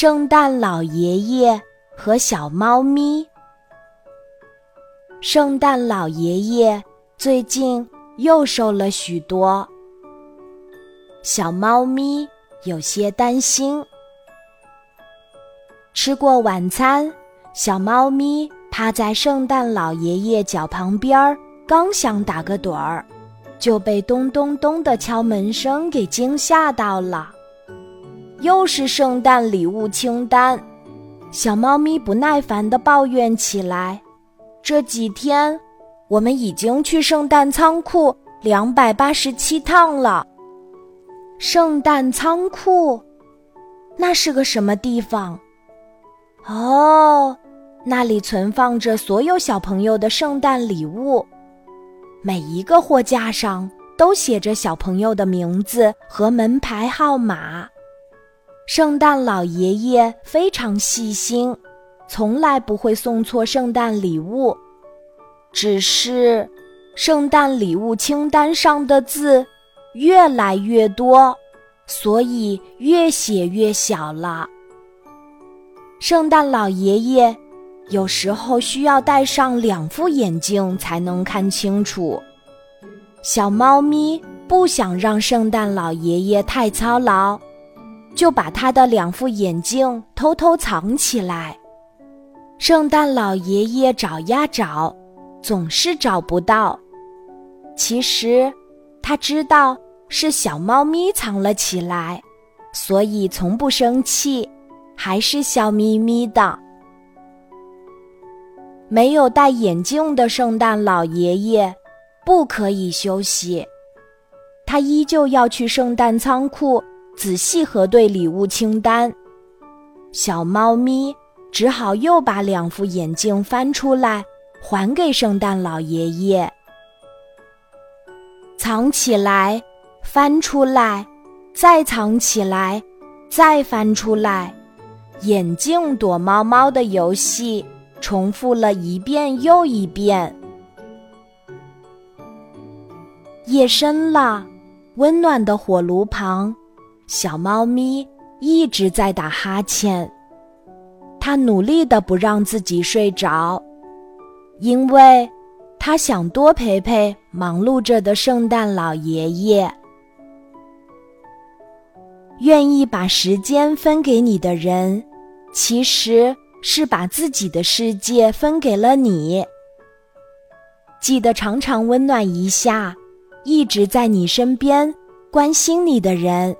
圣诞老爷爷和小猫咪。圣诞老爷爷最近又瘦了许多，小猫咪有些担心。吃过晚餐，小猫咪趴在圣诞老爷爷脚旁边儿，刚想打个盹儿，就被咚咚咚的敲门声给惊吓到了。又是圣诞礼物清单，小猫咪不耐烦地抱怨起来：“这几天，我们已经去圣诞仓库两百八十七趟了。圣诞仓库，那是个什么地方？哦，那里存放着所有小朋友的圣诞礼物，每一个货架上都写着小朋友的名字和门牌号码。”圣诞老爷爷非常细心，从来不会送错圣诞礼物。只是，圣诞礼物清单上的字越来越多，所以越写越小了。圣诞老爷爷有时候需要戴上两副眼镜才能看清楚。小猫咪不想让圣诞老爷爷太操劳。就把他的两副眼镜偷偷藏起来。圣诞老爷爷找呀找，总是找不到。其实，他知道是小猫咪藏了起来，所以从不生气，还是笑眯眯的。没有戴眼镜的圣诞老爷爷不可以休息，他依旧要去圣诞仓库。仔细核对礼物清单，小猫咪只好又把两副眼镜翻出来，还给圣诞老爷爷。藏起来，翻出来，再藏起来，再翻出来，眼镜躲猫猫的游戏重复了一遍又一遍。夜深了，温暖的火炉旁。小猫咪一直在打哈欠，它努力的不让自己睡着，因为它想多陪陪忙碌着的圣诞老爷爷。愿意把时间分给你的人，其实是把自己的世界分给了你。记得常常温暖一下，一直在你身边关心你的人。